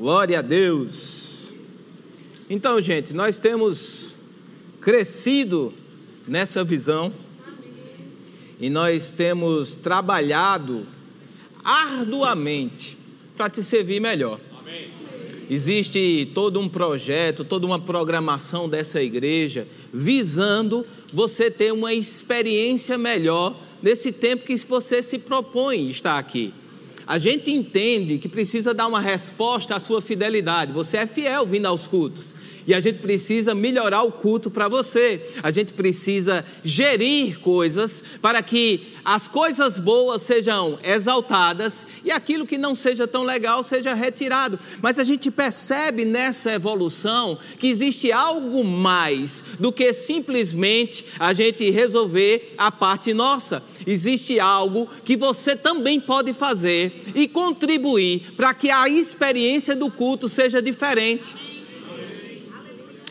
Glória a Deus. Então, gente, nós temos crescido nessa visão e nós temos trabalhado arduamente para te servir melhor. Existe todo um projeto, toda uma programação dessa igreja visando você ter uma experiência melhor nesse tempo que você se propõe estar aqui. A gente entende que precisa dar uma resposta à sua fidelidade. Você é fiel vindo aos cultos. E a gente precisa melhorar o culto para você. A gente precisa gerir coisas para que as coisas boas sejam exaltadas e aquilo que não seja tão legal seja retirado. Mas a gente percebe nessa evolução que existe algo mais do que simplesmente a gente resolver a parte nossa. Existe algo que você também pode fazer e contribuir para que a experiência do culto seja diferente.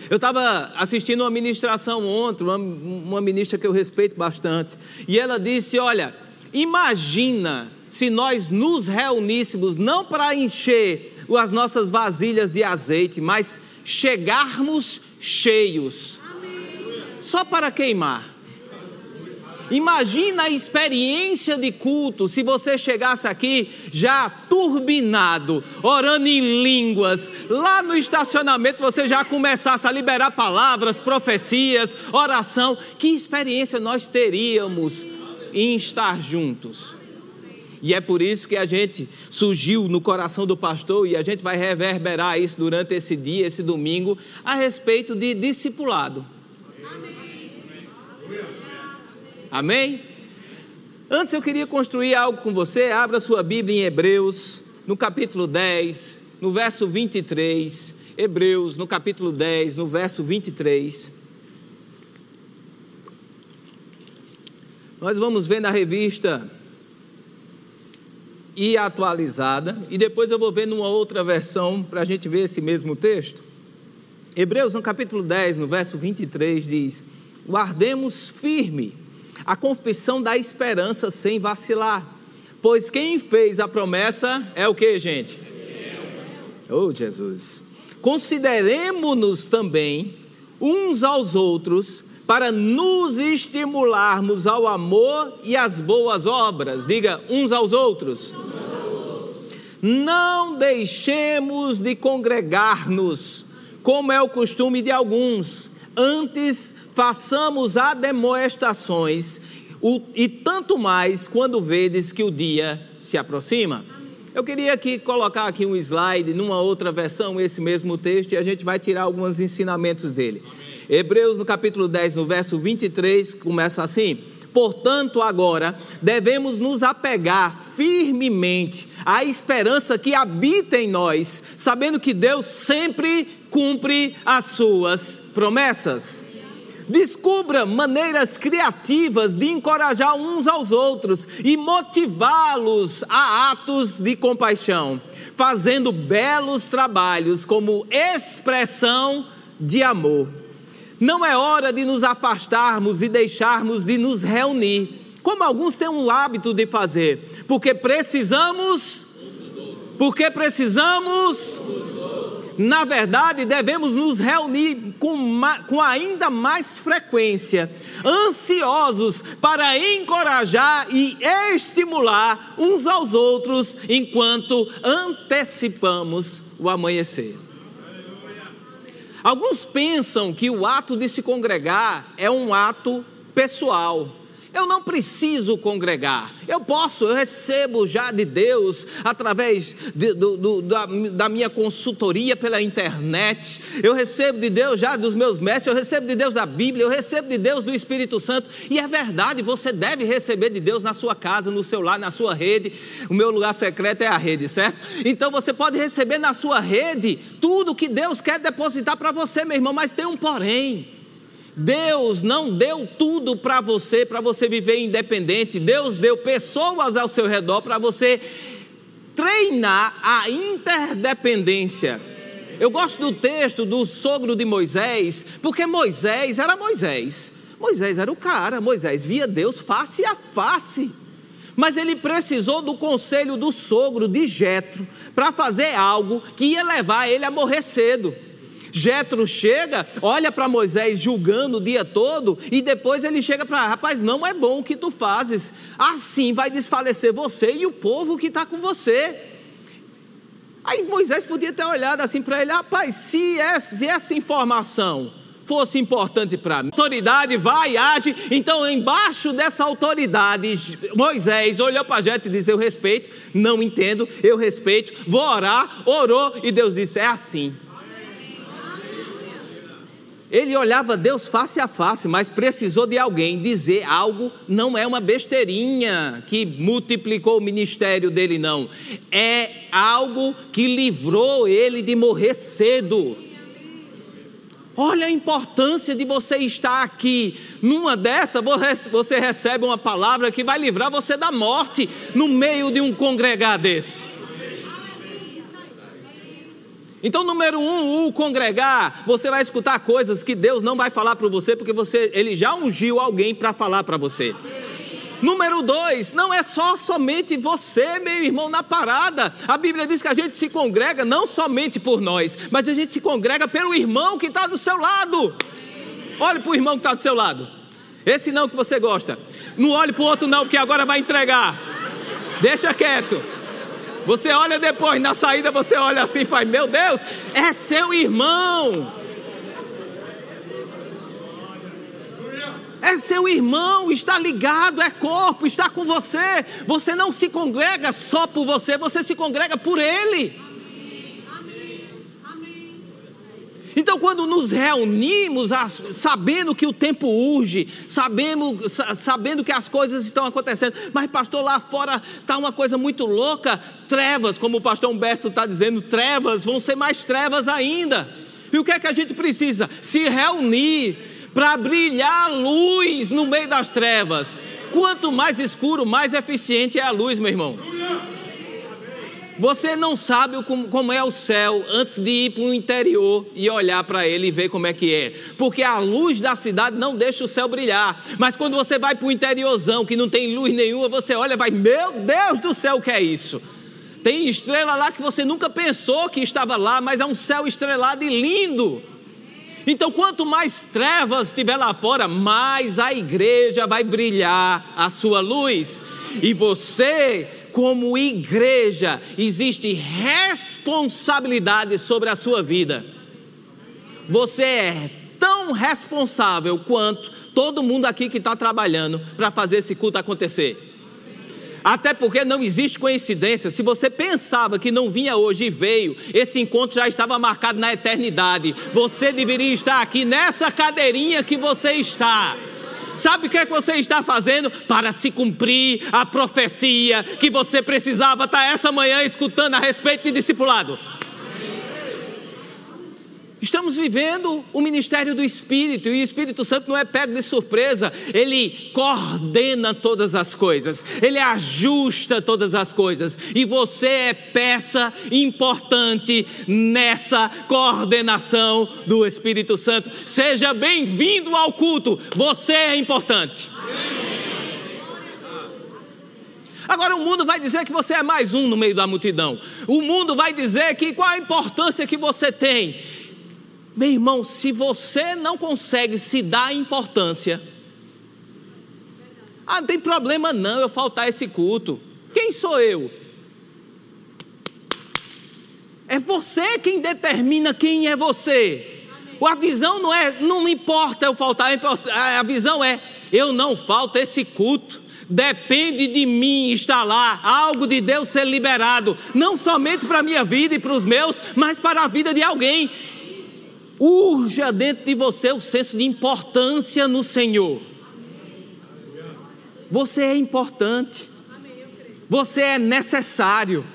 Eu estava assistindo uma ministração ontem, uma, uma ministra que eu respeito bastante, e ela disse: Olha, imagina se nós nos reuníssemos não para encher as nossas vasilhas de azeite, mas chegarmos cheios, só para queimar. Imagina a experiência de culto se você chegasse aqui já turbinado, orando em línguas. Lá no estacionamento você já começasse a liberar palavras, profecias, oração. Que experiência nós teríamos em estar juntos? E é por isso que a gente surgiu no coração do pastor e a gente vai reverberar isso durante esse dia, esse domingo, a respeito de discipulado. Amém? Antes eu queria construir algo com você. Abra sua Bíblia em Hebreus, no capítulo 10, no verso 23. Hebreus, no capítulo 10, no verso 23. Nós vamos ver na revista e atualizada, e depois eu vou ver numa outra versão para a gente ver esse mesmo texto. Hebreus, no capítulo 10, no verso 23, diz: Guardemos firme a confissão da esperança sem vacilar. Pois quem fez a promessa é o que, gente? Oh, Jesus. Consideremos-nos também uns aos outros para nos estimularmos ao amor e às boas obras. Diga, uns aos outros. Não deixemos de congregar-nos, como é o costume de alguns. Antes, façamos ademoestações, e tanto mais quando vedes que o dia se aproxima. Eu queria aqui colocar aqui um slide numa outra versão, esse mesmo texto, e a gente vai tirar alguns ensinamentos dele. Hebreus, no capítulo 10, no verso 23, começa assim: Portanto, agora devemos nos apegar firmemente à esperança que habita em nós, sabendo que Deus sempre cumpre as suas promessas. Descubra maneiras criativas de encorajar uns aos outros e motivá-los a atos de compaixão, fazendo belos trabalhos como expressão de amor. Não é hora de nos afastarmos e deixarmos de nos reunir, como alguns têm o hábito de fazer, porque precisamos. Porque precisamos na verdade, devemos nos reunir com, com ainda mais frequência, ansiosos para encorajar e estimular uns aos outros enquanto antecipamos o amanhecer. Alguns pensam que o ato de se congregar é um ato pessoal eu não preciso congregar. Eu posso, eu recebo já de Deus através de, do, do, da, da, minha consultoria pela internet. Eu recebo de Deus já dos meus mestres. Eu recebo de Deus da Bíblia. Eu recebo de Deus do Espírito Santo. E é verdade, você deve receber de Deus na sua casa, no seu lar, na sua rede. O meu lugar secreto é a rede, certo? Então você pode receber na sua rede tudo que Deus quer depositar para você, meu irmão. Mas tem um porém. Deus não deu tudo para você, para você viver independente. Deus deu pessoas ao seu redor para você treinar a interdependência. Eu gosto do texto do sogro de Moisés, porque Moisés era Moisés. Moisés era o cara, Moisés via Deus face a face. Mas ele precisou do conselho do sogro de Jetro para fazer algo que ia levar ele a morrer cedo. Jetro chega, olha para Moisés julgando o dia todo e depois ele chega para, rapaz, não é bom o que tu fazes. Assim vai desfalecer você e o povo que está com você. Aí Moisés podia ter olhado assim para ele, rapaz, se essa, se essa informação fosse importante para mim, autoridade vai, age, então embaixo dessa autoridade, Moisés olhou para Jetro e disse, eu respeito, não entendo, eu respeito, vou orar, orou e Deus disse, é assim. Ele olhava Deus face a face, mas precisou de alguém dizer algo, não é uma besteirinha que multiplicou o ministério dele, não. É algo que livrou ele de morrer cedo. Olha a importância de você estar aqui. Numa dessa, você recebe uma palavra que vai livrar você da morte no meio de um congregado desse. Então, número um, o congregar, você vai escutar coisas que Deus não vai falar para você, porque você, Ele já ungiu alguém para falar para você. Número dois, não é só somente você, meu irmão, na parada. A Bíblia diz que a gente se congrega não somente por nós, mas a gente se congrega pelo irmão que está do seu lado. Olhe para o irmão que está do seu lado. Esse não que você gosta. Não olhe para o outro, não, porque agora vai entregar. Deixa quieto. Você olha depois, na saída você olha assim e faz: Meu Deus, é seu irmão. É seu irmão, está ligado, é corpo, está com você. Você não se congrega só por você, você se congrega por ele. Então, quando nos reunimos, sabendo que o tempo urge, sabendo, sabendo que as coisas estão acontecendo, mas, pastor, lá fora está uma coisa muito louca trevas, como o pastor Humberto está dizendo, trevas, vão ser mais trevas ainda. E o que é que a gente precisa? Se reunir para brilhar luz no meio das trevas. Quanto mais escuro, mais eficiente é a luz, meu irmão. Você não sabe como é o céu antes de ir para o interior e olhar para ele e ver como é que é. Porque a luz da cidade não deixa o céu brilhar. Mas quando você vai para o interiorzão, que não tem luz nenhuma, você olha e vai, meu Deus do céu, o que é isso? Tem estrela lá que você nunca pensou que estava lá, mas é um céu estrelado e lindo. Então, quanto mais trevas tiver lá fora, mais a igreja vai brilhar a sua luz. E você como igreja, existe responsabilidade sobre a sua vida. Você é tão responsável quanto todo mundo aqui que está trabalhando para fazer esse culto acontecer. Até porque não existe coincidência. Se você pensava que não vinha hoje e veio, esse encontro já estava marcado na eternidade. Você deveria estar aqui nessa cadeirinha que você está. Sabe o que, é que você está fazendo para se cumprir a profecia que você precisava estar essa manhã escutando a respeito de discipulado? Estamos vivendo o ministério do Espírito e o Espírito Santo não é pego de surpresa, ele coordena todas as coisas, ele ajusta todas as coisas e você é peça importante nessa coordenação do Espírito Santo. Seja bem-vindo ao culto, você é importante. Agora o mundo vai dizer que você é mais um no meio da multidão. O mundo vai dizer que qual a importância que você tem. Meu irmão, se você não consegue se dar importância, ah, não tem problema não eu faltar esse culto. Quem sou eu? É você quem determina quem é você. A visão não é, não importa eu faltar, a visão é, eu não falto esse culto. Depende de mim estar lá, algo de Deus ser liberado, não somente para a minha vida e para os meus, mas para a vida de alguém urja dentro de você o senso de importância no Senhor. Você é importante. Você é necessário.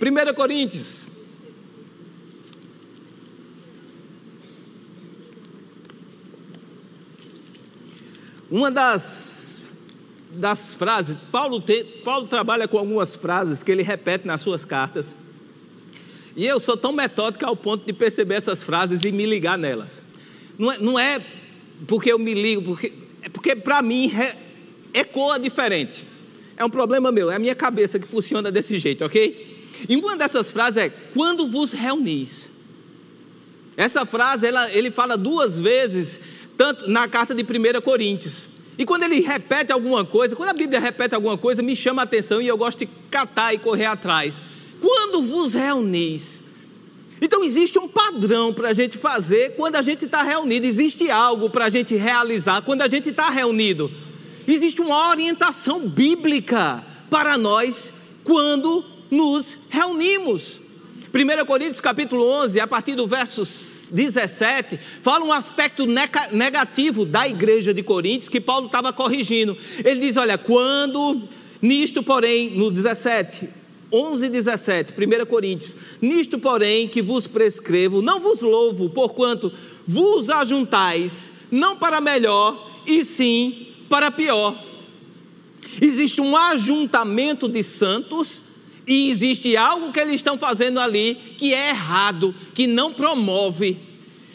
1 Coríntios. Uma das, das frases, Paulo, te, Paulo trabalha com algumas frases que ele repete nas suas cartas. E eu sou tão metódico ao ponto de perceber essas frases e me ligar nelas. Não é, não é porque eu me ligo, porque é porque para mim ecoa diferente. É um problema meu, é a minha cabeça que funciona desse jeito, ok? E uma dessas frases é: quando vos reunis. Essa frase ela, ele fala duas vezes, tanto na carta de 1 Coríntios. E quando ele repete alguma coisa, quando a Bíblia repete alguma coisa, me chama a atenção e eu gosto de catar e correr atrás. Quando vos reunis. Então existe um padrão para a gente fazer quando a gente está reunido, existe algo para a gente realizar quando a gente está reunido. Existe uma orientação bíblica para nós quando nos reunimos. 1 Coríntios capítulo 11, a partir do verso 17, fala um aspecto negativo da igreja de Coríntios que Paulo estava corrigindo. Ele diz: Olha, quando nisto, porém, no 17, 11 e 17, 1 Coríntios, nisto, porém, que vos prescrevo, não vos louvo, porquanto vos ajuntais, não para melhor, e sim para pior. Existe um ajuntamento de santos e existe algo que eles estão fazendo ali que é errado, que não promove.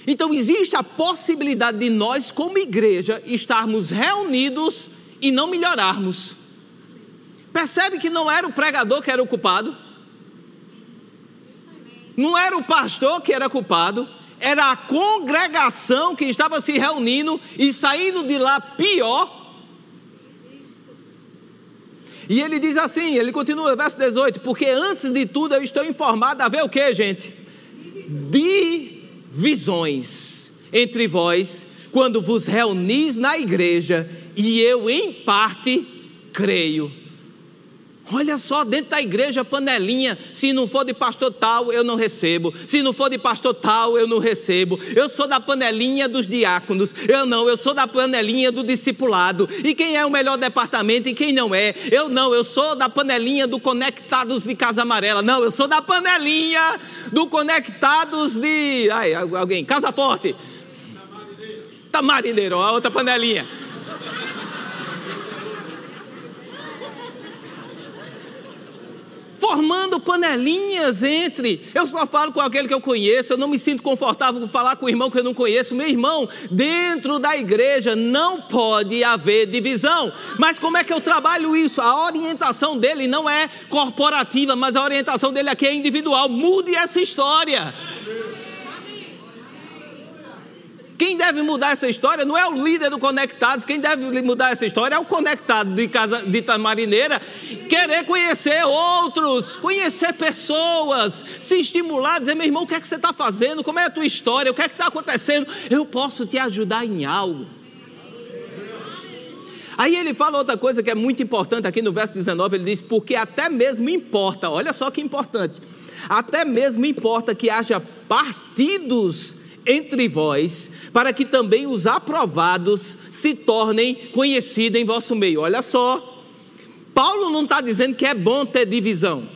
Então existe a possibilidade de nós, como igreja, estarmos reunidos e não melhorarmos. Percebe que não era o pregador que era o culpado? Não era o pastor que era culpado, era a congregação que estava se reunindo e saindo de lá pior e ele diz assim, ele continua, verso 18: Porque antes de tudo eu estou informado a ver o que, gente? Divisões entre vós, quando vos reunis na igreja, e eu em parte creio. Olha só, dentro da igreja, panelinha. Se não for de pastor tal, eu não recebo. Se não for de pastor tal, eu não recebo. Eu sou da panelinha dos diáconos. Eu não, eu sou da panelinha do discipulado. E quem é o melhor departamento e quem não é? Eu não, eu sou da panelinha do Conectados de Casa Amarela. Não, eu sou da panelinha do Conectados de. Ai, alguém, Casa Forte. Tamarineiro, a outra panelinha. Formando panelinhas entre. Eu só falo com aquele que eu conheço, eu não me sinto confortável com falar com o irmão que eu não conheço. Meu irmão, dentro da igreja não pode haver divisão. Mas como é que eu trabalho isso? A orientação dele não é corporativa, mas a orientação dele aqui é individual. Mude essa história. Quem deve mudar essa história não é o líder do Conectados, quem deve mudar essa história é o conectado de casa de Tamarineira, querer conhecer outros, conhecer pessoas, se estimular, dizer, meu irmão, o que é que você está fazendo? Como é a tua história? O que é que está acontecendo? Eu posso te ajudar em algo. Aí ele fala outra coisa que é muito importante aqui no verso 19, ele diz, porque até mesmo importa, olha só que importante, até mesmo importa que haja partidos entre vós, para que também os aprovados se tornem conhecidos em vosso meio. Olha só, Paulo não está dizendo que é bom ter divisão,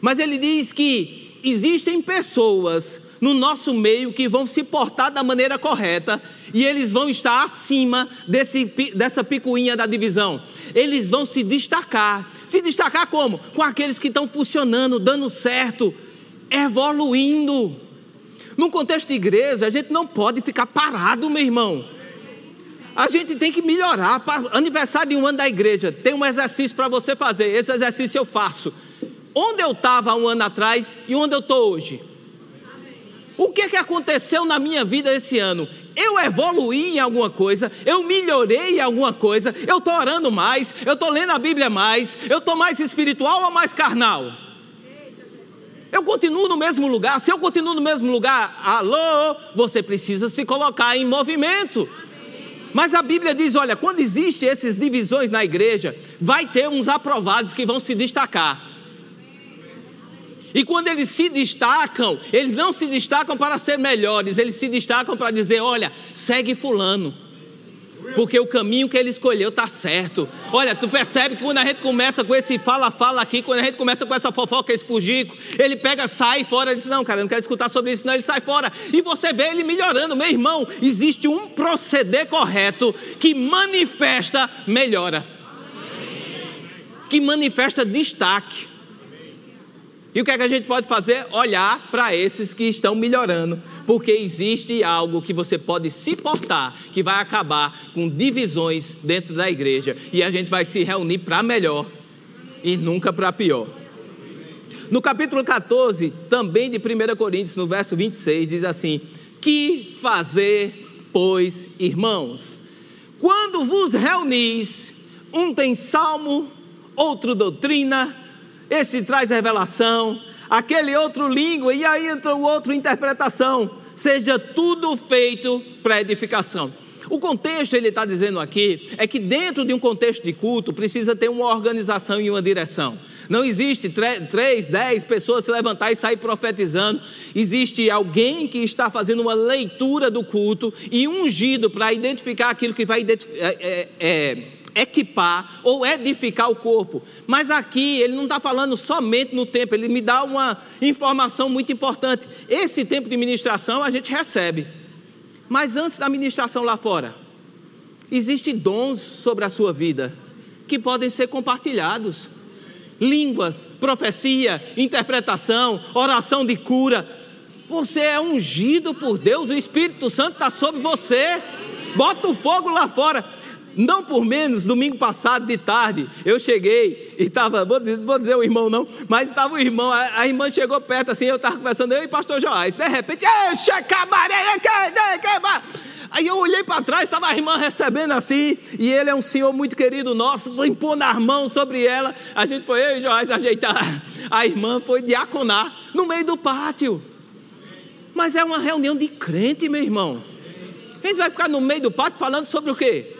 mas ele diz que existem pessoas no nosso meio que vão se portar da maneira correta e eles vão estar acima desse, dessa picuinha da divisão. Eles vão se destacar. Se destacar como? Com aqueles que estão funcionando, dando certo, evoluindo. Num contexto de igreja, a gente não pode ficar parado, meu irmão. A gente tem que melhorar. Aniversário de um ano da igreja, tem um exercício para você fazer. Esse exercício eu faço. Onde eu estava um ano atrás e onde eu estou hoje? O que, que aconteceu na minha vida esse ano? Eu evoluí em alguma coisa, eu melhorei em alguma coisa, eu estou orando mais, eu estou lendo a Bíblia mais, eu estou mais espiritual ou mais carnal? Eu continuo no mesmo lugar. Se eu continuo no mesmo lugar, alô, você precisa se colocar em movimento. Mas a Bíblia diz: olha, quando existem essas divisões na igreja, vai ter uns aprovados que vão se destacar. E quando eles se destacam, eles não se destacam para ser melhores, eles se destacam para dizer: olha, segue Fulano porque o caminho que ele escolheu está certo. Olha, tu percebe que quando a gente começa com esse fala-fala aqui, quando a gente começa com essa fofoca, esse fugico, ele pega, sai fora, ele diz: Não, cara, eu não quero escutar sobre isso, não. Ele sai fora e você vê ele melhorando. Meu irmão, existe um proceder correto que manifesta melhora, que manifesta destaque. E o que, é que a gente pode fazer? Olhar para esses que estão melhorando, porque existe algo que você pode se portar que vai acabar com divisões dentro da igreja e a gente vai se reunir para melhor e nunca para pior. No capítulo 14, também de 1 Coríntios, no verso 26, diz assim: Que fazer, pois, irmãos? Quando vos reunis, um tem salmo, outro doutrina, esse traz revelação, aquele outro língua, e aí entra o outro interpretação. Seja tudo feito para edificação. O contexto, ele está dizendo aqui, é que dentro de um contexto de culto precisa ter uma organização e uma direção. Não existe três, dez pessoas se levantar e sair profetizando. Existe alguém que está fazendo uma leitura do culto e ungido para identificar aquilo que vai é, é, é, equipar ou edificar o corpo. Mas aqui ele não está falando somente no tempo, ele me dá uma informação muito importante. Esse tempo de ministração a gente recebe. Mas antes da ministração lá fora, existem dons sobre a sua vida que podem ser compartilhados. Línguas, profecia, interpretação, oração de cura. Você é ungido por Deus, o Espírito Santo está sobre você. Bota o fogo lá fora. Não por menos, domingo passado de tarde, eu cheguei e estava, vou, vou, dizer o irmão não, mas estava o irmão, a, a, irmã chegou perto assim, eu estava conversando, eu e pastor Joás, de repente, Aí eu olhei para trás, estava a irmã recebendo assim, e ele é um senhor muito querido nosso, vou impor as mãos sobre ela. A gente foi, eu e Joás, ajeitar. A irmã foi diaconar no meio do pátio. Mas é uma reunião de crente, meu irmão. A gente vai ficar no meio do pátio falando sobre o quê?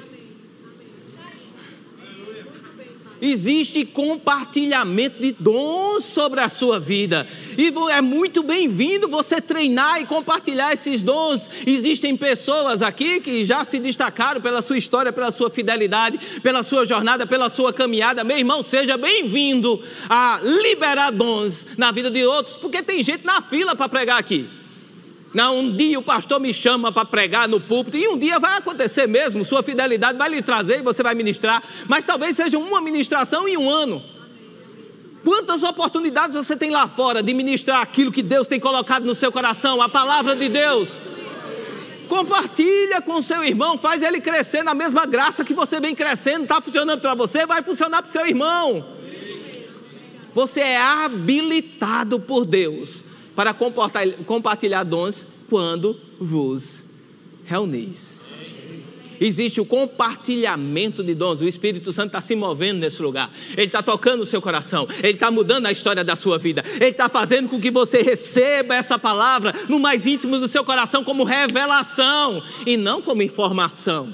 Existe compartilhamento de dons sobre a sua vida. E é muito bem-vindo você treinar e compartilhar esses dons. Existem pessoas aqui que já se destacaram pela sua história, pela sua fidelidade, pela sua jornada, pela sua caminhada. Meu irmão, seja bem-vindo a liberar dons na vida de outros, porque tem gente na fila para pregar aqui. Não, um dia o pastor me chama para pregar no púlpito, e um dia vai acontecer mesmo, sua fidelidade vai lhe trazer e você vai ministrar, mas talvez seja uma ministração em um ano. Quantas oportunidades você tem lá fora de ministrar aquilo que Deus tem colocado no seu coração, a palavra de Deus? Compartilha com seu irmão, faz ele crescer na mesma graça que você vem crescendo, está funcionando para você, vai funcionar para o seu irmão. Você é habilitado por Deus para compartilhar dons quando vos reunis. Existe o compartilhamento de dons. O Espírito Santo está se movendo nesse lugar. Ele está tocando o seu coração. Ele está mudando a história da sua vida. Ele está fazendo com que você receba essa palavra no mais íntimo do seu coração como revelação e não como informação.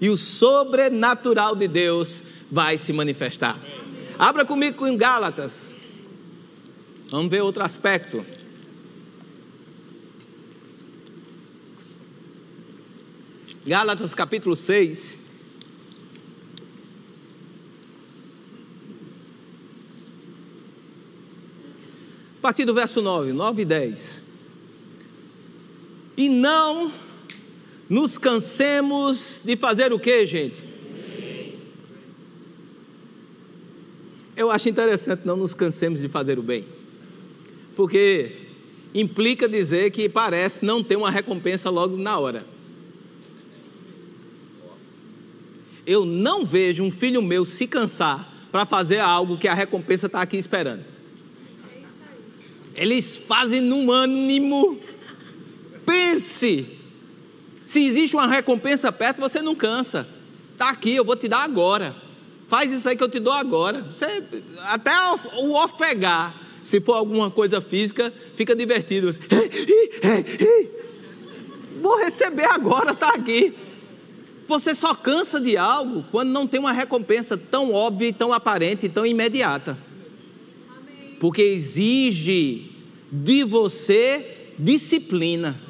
E o sobrenatural de Deus vai se manifestar. Abra comigo em Gálatas, Vamos ver outro aspecto. Gálatas capítulo 6. A partir do verso 9, 9 e 10. E não nos cansemos de fazer o que, gente? Eu acho interessante não nos cansemos de fazer o bem porque implica dizer que parece não ter uma recompensa logo na hora. Eu não vejo um filho meu se cansar para fazer algo que a recompensa está aqui esperando. Eles fazem num ânimo. Pense. Se existe uma recompensa perto, você não cansa. Está aqui, eu vou te dar agora. Faz isso aí que eu te dou agora. Você, até o ofegar se for alguma coisa física, fica divertido. Vou receber agora, está aqui. Você só cansa de algo quando não tem uma recompensa tão óbvia, tão aparente, tão imediata. Porque exige de você disciplina.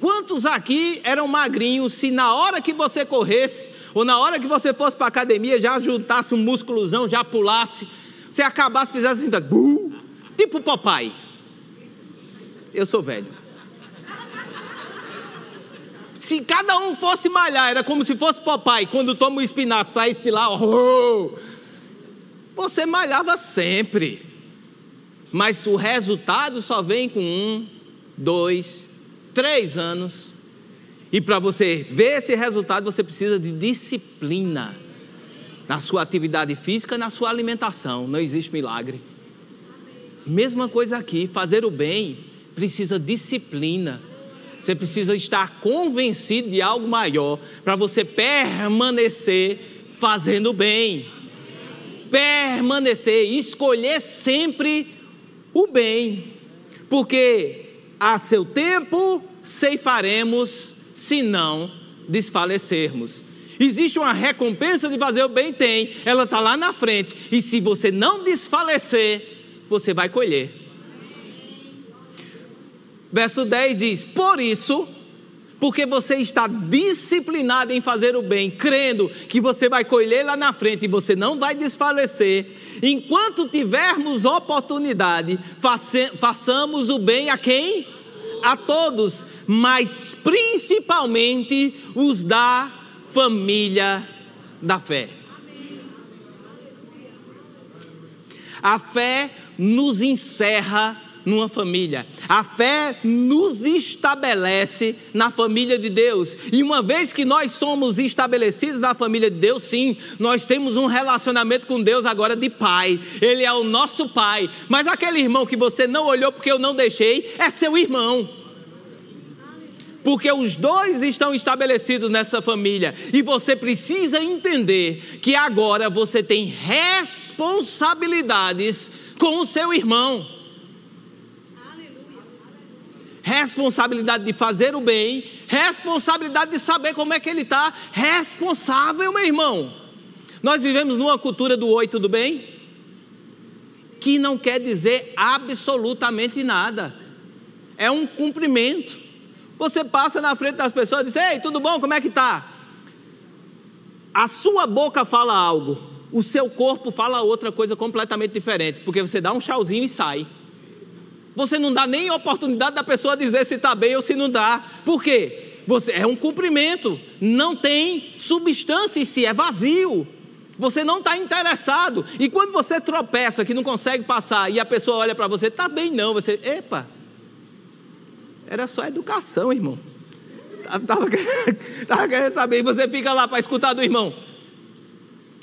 Quantos aqui eram magrinhos se na hora que você corresse, ou na hora que você fosse para a academia, já juntasse um músculozão, já pulasse, você acabasse, fizesse assim, uh, tipo papai. Eu sou velho. Se cada um fosse malhar, era como se fosse papai, quando toma o espinafre, saísse de lá, oh, você malhava sempre. Mas o resultado só vem com um, dois, três anos. E para você ver esse resultado, você precisa de disciplina na sua atividade física, na sua alimentação. Não existe milagre. Mesma coisa aqui, fazer o bem precisa disciplina. Você precisa estar convencido de algo maior para você permanecer fazendo bem. Permanecer, escolher sempre o bem, porque a seu tempo ceifaremos se não desfalecermos. Existe uma recompensa de fazer o bem? Tem, ela está lá na frente, e se você não desfalecer, você vai colher. Verso 10 diz: Por isso, porque você está disciplinado em fazer o bem, crendo que você vai colher lá na frente e você não vai desfalecer, enquanto tivermos oportunidade, façamos o bem a quem? A todos, mas principalmente os da família da fé. A fé nos encerra numa família. A fé nos estabelece na família de Deus. E uma vez que nós somos estabelecidos na família de Deus, sim, nós temos um relacionamento com Deus agora de pai. Ele é o nosso pai. Mas aquele irmão que você não olhou porque eu não deixei, é seu irmão porque os dois estão estabelecidos nessa família e você precisa entender que agora você tem responsabilidades com o seu irmão. Responsabilidade de fazer o bem, responsabilidade de saber como é que ele está. Responsável, meu irmão. Nós vivemos numa cultura do oi, tudo bem? Que não quer dizer absolutamente nada. É um cumprimento. Você passa na frente das pessoas e diz: Ei, tudo bom? Como é que tá? A sua boca fala algo, o seu corpo fala outra coisa completamente diferente, porque você dá um chauzinho e sai. Você não dá nem oportunidade da pessoa dizer se está bem ou se não dá. Por quê? Você é um cumprimento, não tem substância em si, é vazio. Você não está interessado. E quando você tropeça, que não consegue passar, e a pessoa olha para você, está bem não, você, epa, era só educação, irmão. Estava querendo saber, e você fica lá para escutar do irmão.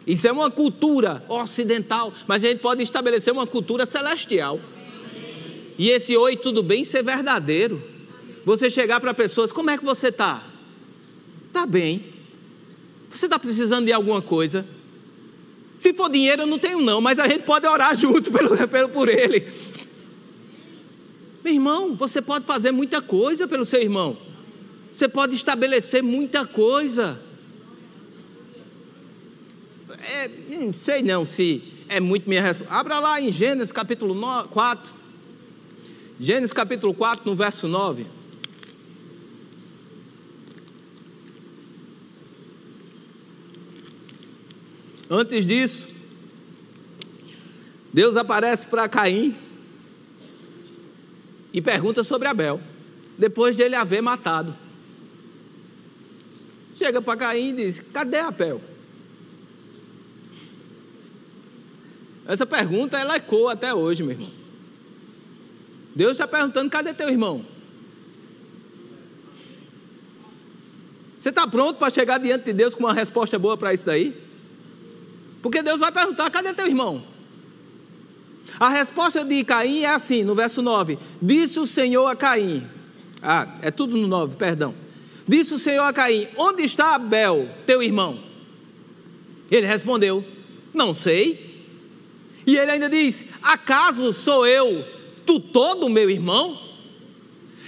Isso é uma cultura ocidental, mas a gente pode estabelecer uma cultura celestial. E esse oi, tudo bem, ser verdadeiro. Você chegar para pessoas, como é que você está? Está bem. Você está precisando de alguma coisa? Se for dinheiro, eu não tenho não, mas a gente pode orar junto pelo, pelo, por ele. Meu irmão, você pode fazer muita coisa pelo seu irmão. Você pode estabelecer muita coisa. É, não sei não se é muito minha resposta. Abra lá em Gênesis capítulo 4. Gênesis capítulo 4, no verso 9. Antes disso, Deus aparece para Caim e pergunta sobre Abel, depois de ele haver matado. Chega para Caim e diz: Cadê Abel? Essa pergunta ela ecoa até hoje, meu irmão. Deus está perguntando: cadê teu irmão? Você está pronto para chegar diante de Deus com uma resposta boa para isso daí? Porque Deus vai perguntar: cadê teu irmão? A resposta de Caim é assim, no verso 9: Disse o Senhor a Caim. Ah, é tudo no 9, perdão. Disse o Senhor a Caim: Onde está Abel, teu irmão? Ele respondeu: Não sei. E ele ainda diz: Acaso sou eu tutor do meu irmão?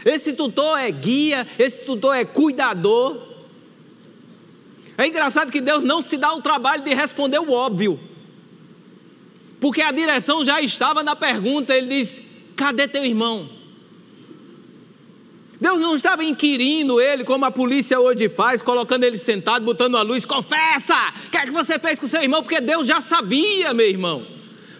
Esse tutor é guia, esse tutor é cuidador. É engraçado que Deus não se dá o trabalho de responder o óbvio porque a direção já estava na pergunta. Ele diz: Cadê teu irmão? Deus não estava inquirindo ele como a polícia hoje faz, colocando ele sentado, botando a luz, confessa, o que é que você fez com seu irmão? Porque Deus já sabia, meu irmão.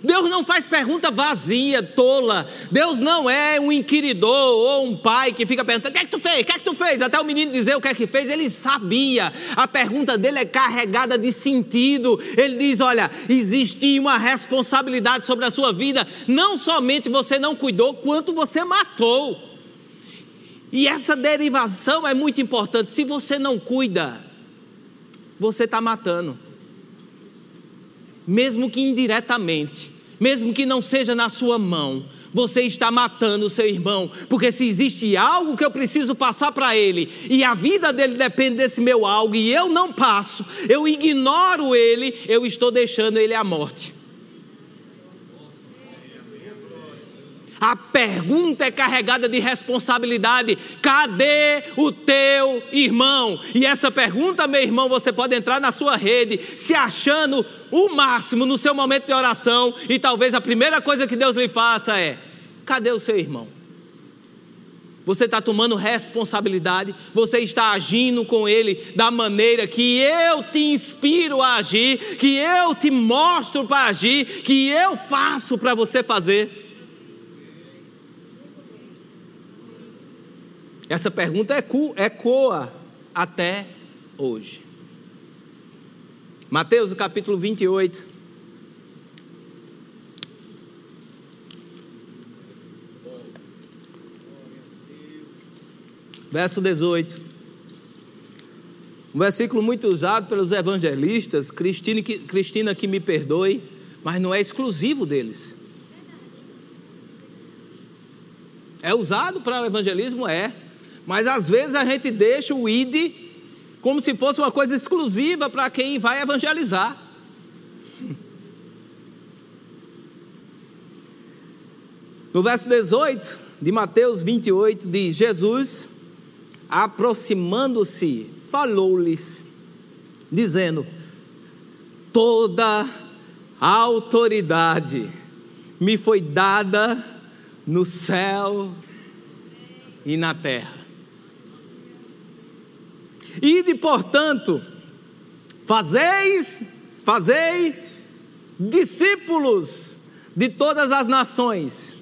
Deus não faz pergunta vazia, tola. Deus não é um inquiridor ou um pai que fica perguntando: o que é que tu fez? O que é que tu fez? Até o menino dizer o que é que fez, ele sabia. A pergunta dele é carregada de sentido. Ele diz: olha, existe uma responsabilidade sobre a sua vida. Não somente você não cuidou, quanto você matou. E essa derivação é muito importante. Se você não cuida, você está matando. Mesmo que indiretamente mesmo que não seja na sua mão, você está matando o seu irmão, porque se existe algo que eu preciso passar para ele, e a vida dele depende desse meu algo, e eu não passo, eu ignoro ele, eu estou deixando ele à morte. A pergunta é carregada de responsabilidade: cadê o teu irmão? E essa pergunta, meu irmão, você pode entrar na sua rede se achando o máximo no seu momento de oração, e talvez a primeira coisa que Deus lhe faça é: cadê o seu irmão? Você está tomando responsabilidade, você está agindo com ele da maneira que eu te inspiro a agir, que eu te mostro para agir, que eu faço para você fazer. Essa pergunta ecoa até hoje. Mateus capítulo 28. Verso 18. Um versículo muito usado pelos evangelistas, Cristina que, Cristina que me perdoe, mas não é exclusivo deles. É usado para o evangelismo? É. Mas às vezes a gente deixa o ID como se fosse uma coisa exclusiva para quem vai evangelizar. No verso 18 de Mateus 28 diz: Jesus, aproximando-se, falou-lhes, dizendo: Toda autoridade me foi dada no céu e na terra. Ide, portanto, fazeis, fazei discípulos de todas as nações,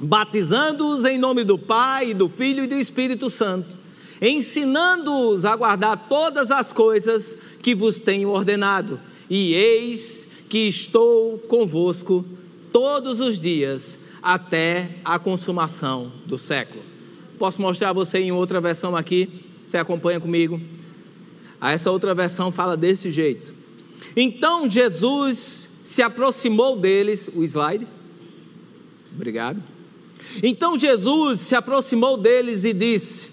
batizando-os em nome do Pai, do Filho e do Espírito Santo, ensinando-os a guardar todas as coisas que vos tenho ordenado. E eis que estou convosco todos os dias até a consumação do século. Posso mostrar a você em outra versão aqui? Você acompanha comigo? Ah, essa outra versão fala desse jeito. Então Jesus se aproximou deles, o slide. Obrigado. Então Jesus se aproximou deles e disse: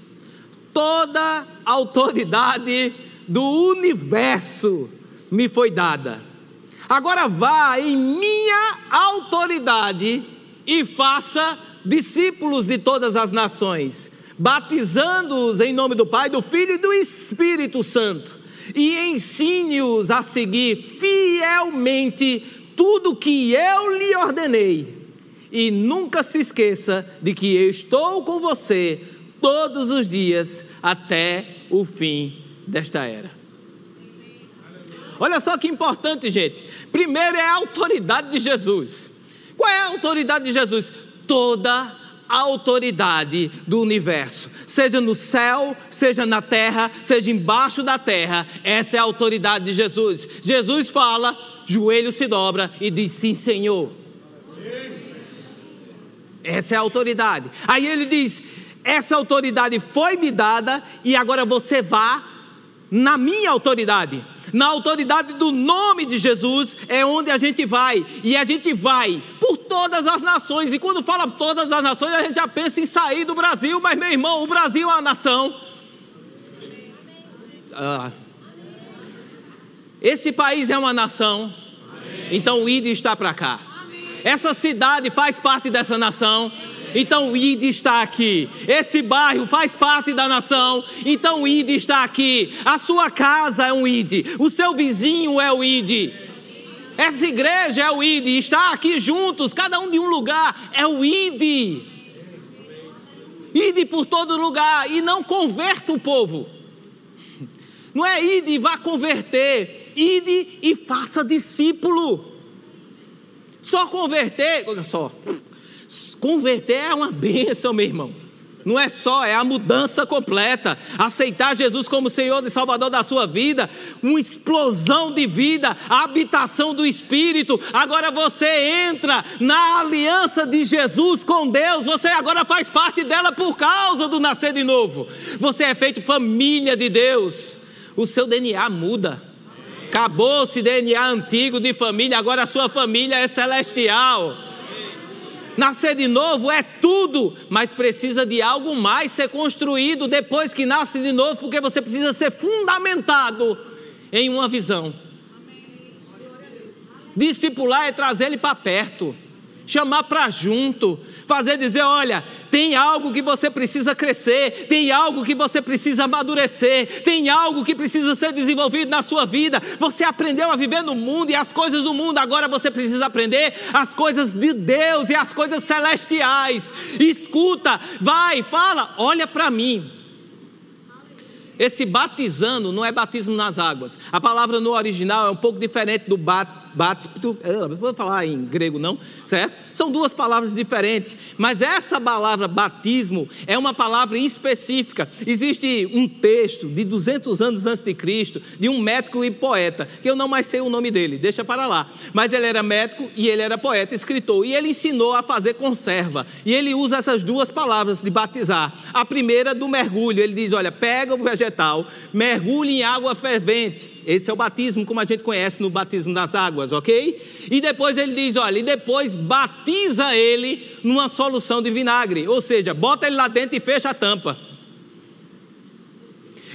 Toda autoridade do universo me foi dada. Agora vá em minha autoridade e faça discípulos de todas as nações batizando-os em nome do Pai, do Filho e do Espírito Santo, e ensine-os a seguir fielmente tudo que eu lhe ordenei. E nunca se esqueça de que eu estou com você todos os dias até o fim desta era. Olha só que importante, gente. Primeiro é a autoridade de Jesus. Qual é a autoridade de Jesus? Toda autoridade do universo, seja no céu, seja na terra, seja embaixo da terra, essa é a autoridade de Jesus. Jesus fala, joelho se dobra e diz: Sim, Senhor. Essa é a autoridade. Aí ele diz: Essa autoridade foi me dada e agora você vá na minha autoridade na autoridade do nome de Jesus é onde a gente vai, e a gente vai por todas as nações, e quando fala todas as nações, a gente já pensa em sair do Brasil, mas meu irmão, o Brasil é uma nação. Ah. Esse país é uma nação, então o ID está para cá. Essa cidade faz parte dessa nação. Então o ID está aqui. Esse bairro faz parte da nação. Então o ID está aqui. A sua casa é um ID. O seu vizinho é o ID. Essa igreja é o ID. Está aqui juntos, cada um de um lugar. É o ID. Ide por todo lugar e não converta o povo. Não é ide e vá converter. Ide e faça discípulo. Só converter, olha só, converter é uma bênção, meu irmão. Não é só, é a mudança completa. Aceitar Jesus como Senhor e Salvador da sua vida, uma explosão de vida, a habitação do Espírito. Agora você entra na aliança de Jesus com Deus, você agora faz parte dela por causa do nascer de novo. Você é feito família de Deus. O seu DNA muda. Acabou-se DNA antigo de família, agora a sua família é celestial. Nascer de novo é tudo, mas precisa de algo mais ser construído depois que nasce de novo, porque você precisa ser fundamentado em uma visão. Discipular é trazer ele para perto chamar para junto, fazer dizer: olha, tem algo que você precisa crescer, tem algo que você precisa amadurecer, tem algo que precisa ser desenvolvido na sua vida. Você aprendeu a viver no mundo e as coisas do mundo, agora você precisa aprender as coisas de Deus e as coisas celestiais. Escuta, vai, fala, olha para mim. Esse batizando não é batismo nas águas. A palavra no original é um pouco diferente do bat bapto, vou falar em grego não, certo? São duas palavras diferentes, mas essa palavra batismo é uma palavra específica. Existe um texto de 200 anos antes de Cristo, de um médico e poeta, que eu não mais sei o nome dele, deixa para lá. Mas ele era médico e ele era poeta, escritor, e ele ensinou a fazer conserva. E ele usa essas duas palavras de batizar. A primeira do mergulho, ele diz: "Olha, pega o vegetal, mergulhe em água fervente esse é o batismo como a gente conhece no batismo das águas, ok? E depois ele diz: olha, e depois batiza ele numa solução de vinagre, ou seja, bota ele lá dentro e fecha a tampa.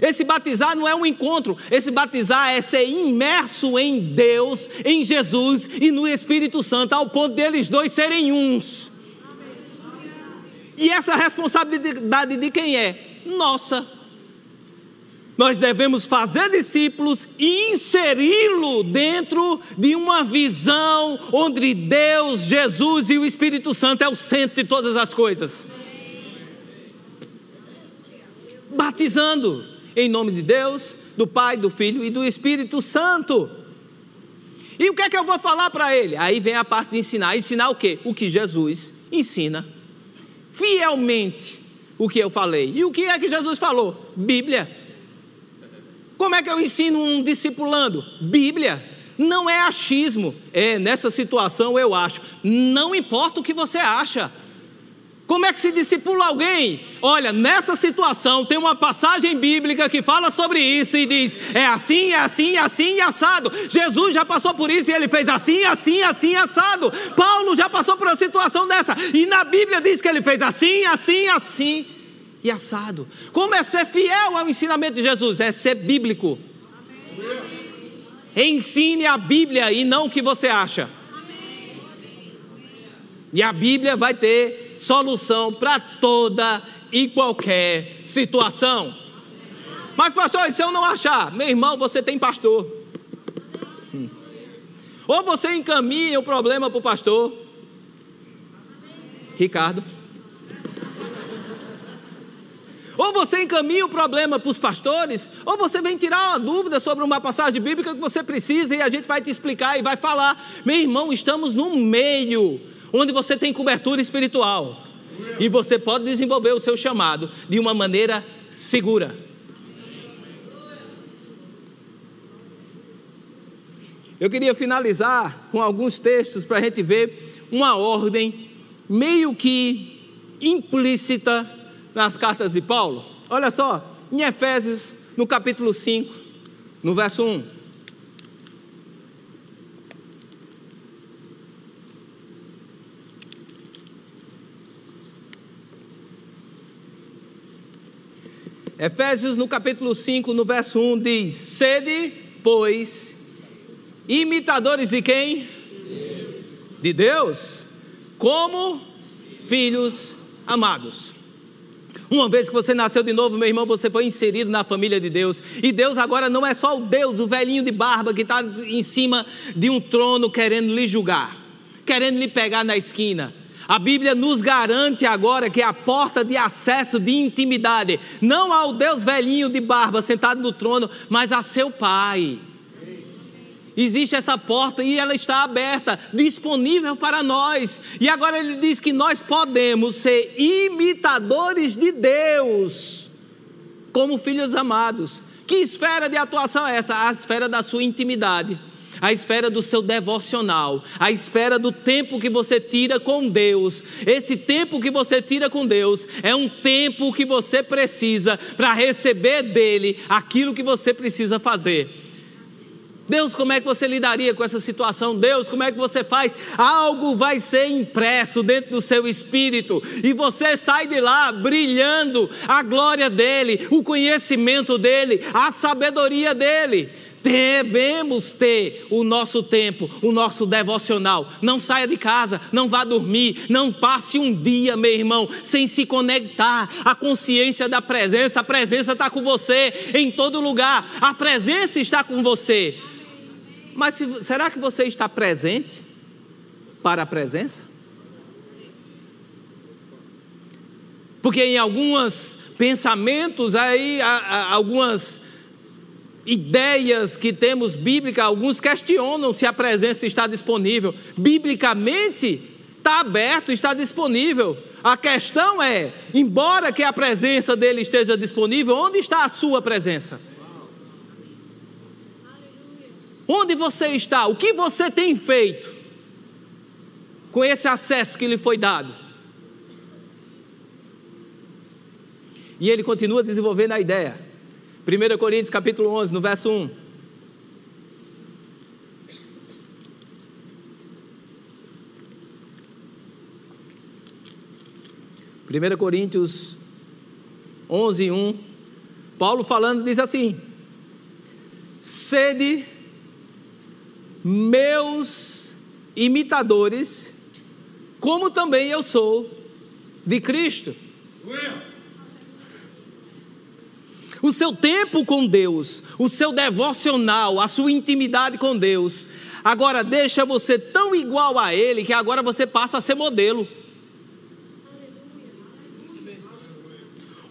Esse batizar não é um encontro, esse batizar é ser imerso em Deus, em Jesus e no Espírito Santo, ao ponto deles dois serem uns. E essa responsabilidade de quem é? Nossa. Nós devemos fazer discípulos e inseri-lo dentro de uma visão onde Deus, Jesus e o Espírito Santo é o centro de todas as coisas. Batizando em nome de Deus, do Pai, do Filho e do Espírito Santo. E o que é que eu vou falar para ele? Aí vem a parte de ensinar. Ensinar o quê? O que Jesus ensina. Fielmente o que eu falei. E o que é que Jesus falou? Bíblia. Como é que eu ensino um discipulando? Bíblia. Não é achismo. É, nessa situação eu acho. Não importa o que você acha. Como é que se discipula alguém? Olha, nessa situação tem uma passagem bíblica que fala sobre isso e diz: é assim, é assim, é assim e assado. Jesus já passou por isso e ele fez assim, assim, assim assado. Paulo já passou por uma situação dessa e na Bíblia diz que ele fez assim, assim, assim e assado. Como é ser fiel ao ensinamento de Jesus? É ser bíblico. Amém. Ensine a Bíblia e não o que você acha. Amém. E a Bíblia vai ter solução para toda e qualquer situação. Mas, pastor, e se eu não achar? Meu irmão, você tem pastor. Hum. Ou você encaminha o problema para o pastor. Ricardo. Ou você encaminha o problema para os pastores, ou você vem tirar uma dúvida sobre uma passagem bíblica que você precisa e a gente vai te explicar e vai falar. Meu irmão, estamos no meio onde você tem cobertura espiritual e você pode desenvolver o seu chamado de uma maneira segura. Eu queria finalizar com alguns textos para a gente ver uma ordem meio que implícita nas cartas de Paulo? Olha só, em Efésios, no capítulo 5, no verso 1. Efésios, no capítulo 5, no verso 1, diz: Sede, pois, imitadores de quem? De Deus, como filhos amados. Uma vez que você nasceu de novo, meu irmão, você foi inserido na família de Deus. E Deus agora não é só o Deus, o velhinho de barba que está em cima de um trono querendo lhe julgar, querendo lhe pegar na esquina. A Bíblia nos garante agora que é a porta de acesso de intimidade, não ao Deus velhinho de barba sentado no trono, mas a seu Pai. Existe essa porta e ela está aberta, disponível para nós. E agora ele diz que nós podemos ser imitadores de Deus, como filhos amados. Que esfera de atuação é essa? A esfera da sua intimidade, a esfera do seu devocional, a esfera do tempo que você tira com Deus. Esse tempo que você tira com Deus é um tempo que você precisa para receber dele aquilo que você precisa fazer. Deus, como é que você lidaria com essa situação? Deus, como é que você faz? Algo vai ser impresso dentro do seu espírito e você sai de lá brilhando a glória dele, o conhecimento dele, a sabedoria dele. Devemos ter o nosso tempo, o nosso devocional. Não saia de casa, não vá dormir, não passe um dia, meu irmão, sem se conectar à consciência da presença. A presença está com você em todo lugar, a presença está com você. Mas se, será que você está presente para a presença? Porque em alguns pensamentos aí, algumas ideias que temos bíblicas, alguns questionam se a presença está disponível. Biblicamente, está aberto, está disponível. A questão é, embora que a presença dele esteja disponível, onde está a sua presença? Onde você está? O que você tem feito com esse acesso que lhe foi dado? E ele continua desenvolvendo a ideia. 1 Coríntios capítulo 11, no verso 1. Primeira Coríntios 11, 1, Paulo falando diz assim: Sede meus imitadores, como também eu sou de Cristo. O seu tempo com Deus, o seu devocional, a sua intimidade com Deus, agora deixa você tão igual a Ele que agora você passa a ser modelo.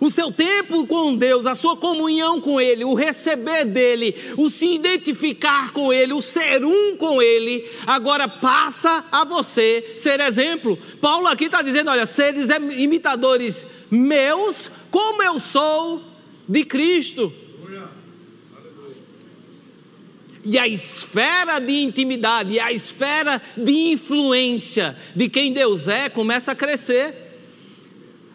O seu tempo com Deus, a sua comunhão com Ele, o receber dEle, o se identificar com Ele, o ser um com Ele, agora passa a você ser exemplo. Paulo aqui está dizendo: olha, seres imitadores meus, como eu sou de Cristo. E a esfera de intimidade, a esfera de influência de quem Deus é começa a crescer.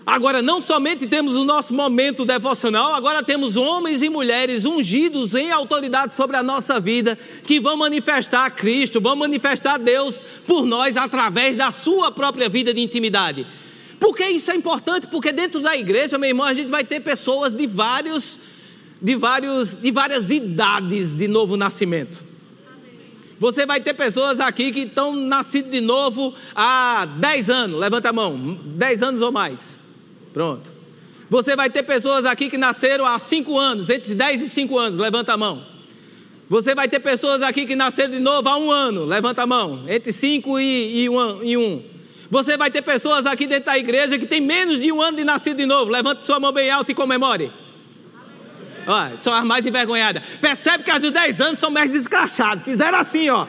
Agora, não somente temos o nosso momento devocional, agora temos homens e mulheres ungidos em autoridade sobre a nossa vida, que vão manifestar Cristo, vão manifestar Deus por nós através da sua própria vida de intimidade. Por que isso é importante? Porque dentro da igreja, meu irmão, a gente vai ter pessoas de vários, de vários, de várias idades de novo nascimento. Você vai ter pessoas aqui que estão nascidas de novo há 10 anos, levanta a mão, 10 anos ou mais. Pronto. Você vai ter pessoas aqui que nasceram há 5 anos, entre 10 e 5 anos, levanta a mão. Você vai ter pessoas aqui que nasceram de novo há um ano, levanta a mão, entre 5 e 1. E um. Você vai ter pessoas aqui dentro da igreja que tem menos de um ano de nascido de novo, levante sua mão bem alta e comemore. Olha, são as mais envergonhadas. Percebe que as de 10 anos são mais descrachadas. Fizeram assim, ó.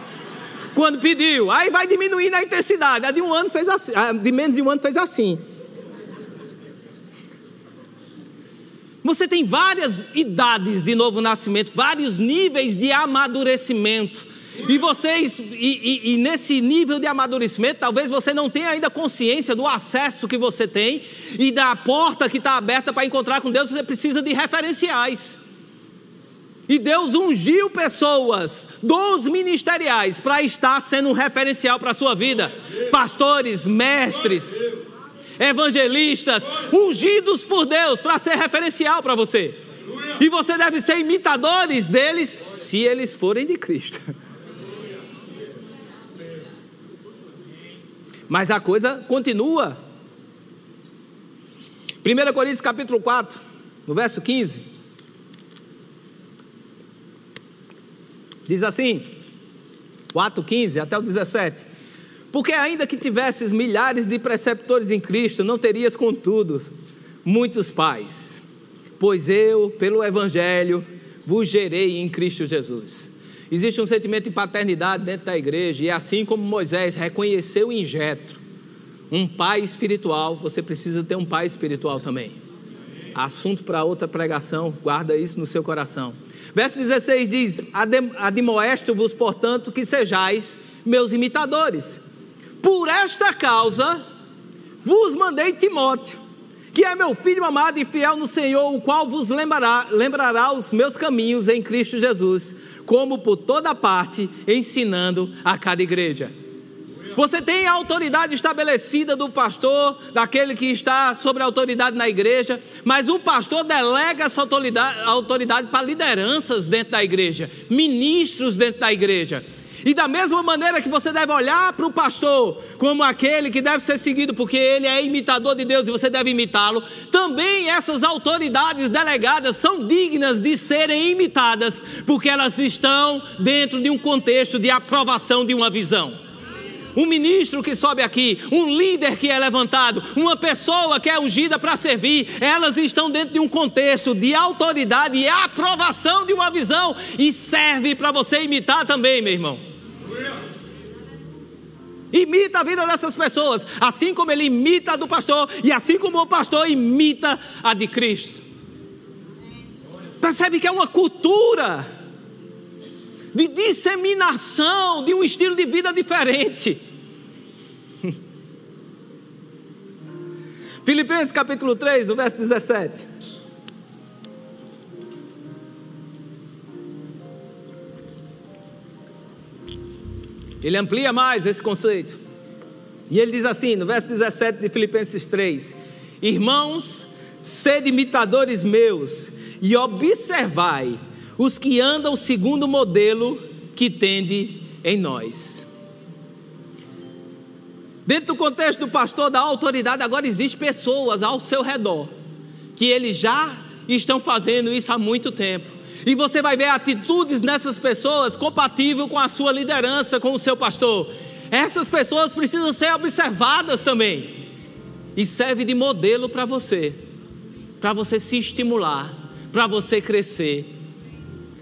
Quando pediu. Aí vai diminuindo a intensidade. A de um ano fez assim. De menos de um ano fez assim. Você tem várias idades de novo nascimento, vários níveis de amadurecimento. E vocês, e, e, e, nesse nível de amadurecimento, talvez você não tenha ainda consciência do acesso que você tem e da porta que está aberta para encontrar com Deus, você precisa de referenciais. E Deus ungiu pessoas dos ministeriais para estar sendo um referencial para a sua vida. Pastores, mestres, evangelistas, ungidos por Deus para ser referencial para você. E você deve ser imitadores deles se eles forem de Cristo. Mas a coisa continua. 1 Coríntios capítulo 4, no verso 15. Diz assim, 4,15 até o 17. Porque ainda que tivesses milhares de preceptores em Cristo, não terias, contudo, muitos pais. Pois eu, pelo Evangelho, vos gerei em Cristo Jesus. Existe um sentimento de paternidade dentro da igreja, e assim como Moisés reconheceu em Jetro um pai espiritual, você precisa ter um pai espiritual também. Assunto para outra pregação, guarda isso no seu coração. Verso 16 diz: Admoesto-vos, portanto, que sejais meus imitadores. Por esta causa vos mandei Timóteo, que é meu filho amado e fiel no Senhor, o qual vos lembrará, lembrará os meus caminhos em Cristo Jesus como por toda parte, ensinando a cada igreja. Você tem a autoridade estabelecida do pastor, daquele que está sobre a autoridade na igreja, mas o pastor delega essa autoridade, autoridade para lideranças dentro da igreja, ministros dentro da igreja. E da mesma maneira que você deve olhar para o pastor como aquele que deve ser seguido, porque ele é imitador de Deus e você deve imitá-lo, também essas autoridades delegadas são dignas de serem imitadas, porque elas estão dentro de um contexto de aprovação de uma visão um ministro que sobe aqui, um líder que é levantado, uma pessoa que é ungida para servir, elas estão dentro de um contexto de autoridade e aprovação de uma visão e serve para você imitar também, meu irmão. Imita a vida dessas pessoas, assim como ele imita a do pastor e assim como o pastor imita a de Cristo. Percebe que é uma cultura de disseminação de um estilo de vida diferente. Filipenses capítulo 3, verso 17. Ele amplia mais esse conceito. E ele diz assim, no verso 17 de Filipenses 3: Irmãos, sede imitadores meus e observai os que andam segundo o modelo que tende em nós. Dentro do contexto do pastor, da autoridade, agora existem pessoas ao seu redor que eles já estão fazendo isso há muito tempo. E você vai ver atitudes nessas pessoas compatível com a sua liderança, com o seu pastor. Essas pessoas precisam ser observadas também. E serve de modelo para você, para você se estimular, para você crescer.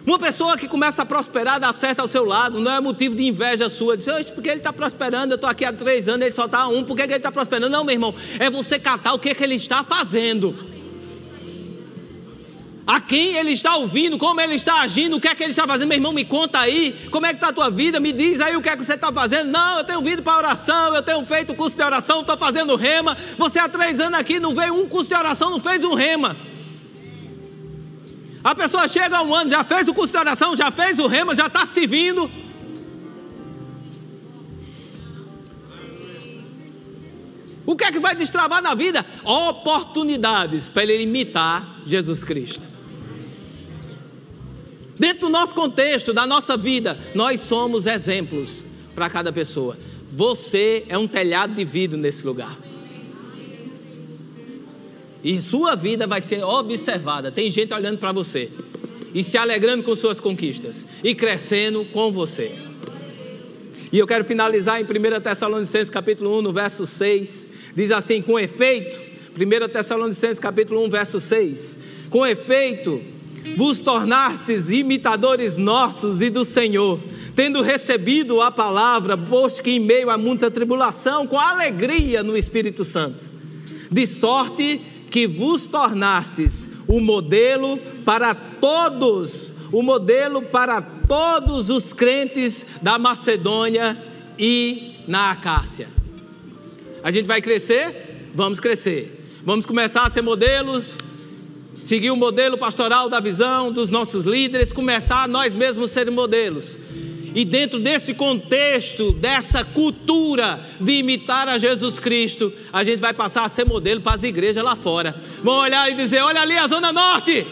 Uma pessoa que começa a prosperar, dá certo ao seu lado, não é motivo de inveja sua. Diz, porque ele está prosperando, eu estou aqui há três anos, ele só está um, por que ele está prosperando? Não, meu irmão, é você catar o que, que ele está fazendo a quem ele está ouvindo, como ele está agindo, o que é que ele está fazendo. Meu irmão, me conta aí, como é que está a tua vida, me diz aí o que é que você está fazendo. Não, eu tenho vindo para oração, eu tenho feito curso de oração, estou fazendo rema. Você há três anos aqui não veio um curso de oração, não fez um rema. A pessoa chega há um ano, já fez o curso de oração, já fez o rema, já está se vindo. O que é que vai destravar na vida? Oportunidades para ele imitar Jesus Cristo. Dentro do nosso contexto, da nossa vida, nós somos exemplos para cada pessoa. Você é um telhado de vidro nesse lugar. E sua vida vai ser observada. Tem gente olhando para você e se alegrando com suas conquistas e crescendo com você. E eu quero finalizar em 1 Tessalonicenses capítulo 1, no verso 6. Diz assim: com efeito, 1 Tessalonicenses capítulo 1, verso 6. Com efeito, vos tornastes imitadores nossos e do Senhor, tendo recebido a palavra, posto que em meio a muita tribulação, com alegria no Espírito Santo, de sorte que vos tornastes o modelo para todos, o modelo para todos os crentes da Macedônia e na Acácia. A gente vai crescer? Vamos crescer. Vamos começar a ser modelos seguir o modelo pastoral da visão dos nossos líderes, começar nós mesmos ser modelos. E dentro desse contexto, dessa cultura de imitar a Jesus Cristo, a gente vai passar a ser modelo para as igrejas lá fora. Vão olhar e dizer: olha ali a Zona Norte.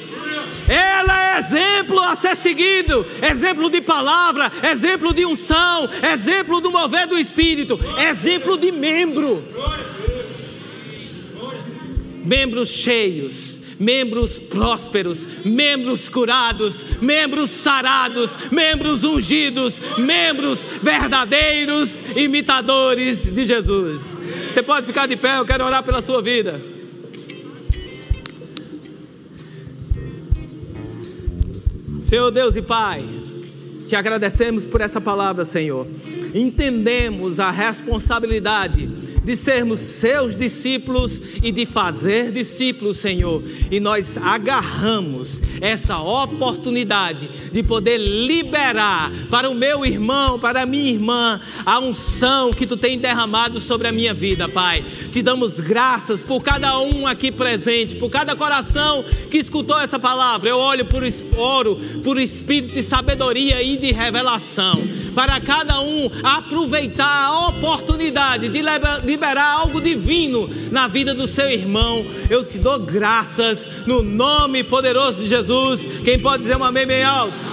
Ela é exemplo a ser seguido, exemplo de palavra, exemplo de unção, exemplo do mover do Espírito, exemplo de membro. Membros cheios membros prósperos, membros curados, membros sarados, membros ungidos, membros verdadeiros imitadores de Jesus. Você pode ficar de pé, eu quero orar pela sua vida. Senhor Deus e Pai, Te agradecemos por essa palavra, Senhor. Entendemos a responsabilidade de sermos seus discípulos e de fazer discípulos, Senhor. E nós agarramos essa oportunidade de poder liberar para o meu irmão, para a minha irmã, a unção que tu tem derramado sobre a minha vida, Pai. Te damos graças por cada um aqui presente, por cada coração que escutou essa palavra. Eu olho por oro, por espírito de sabedoria e de revelação, para cada um aproveitar a oportunidade de liberar algo divino na vida do seu irmão. Eu te dou graças no nome poderoso de Jesus. Quem pode dizer um amém bem alto?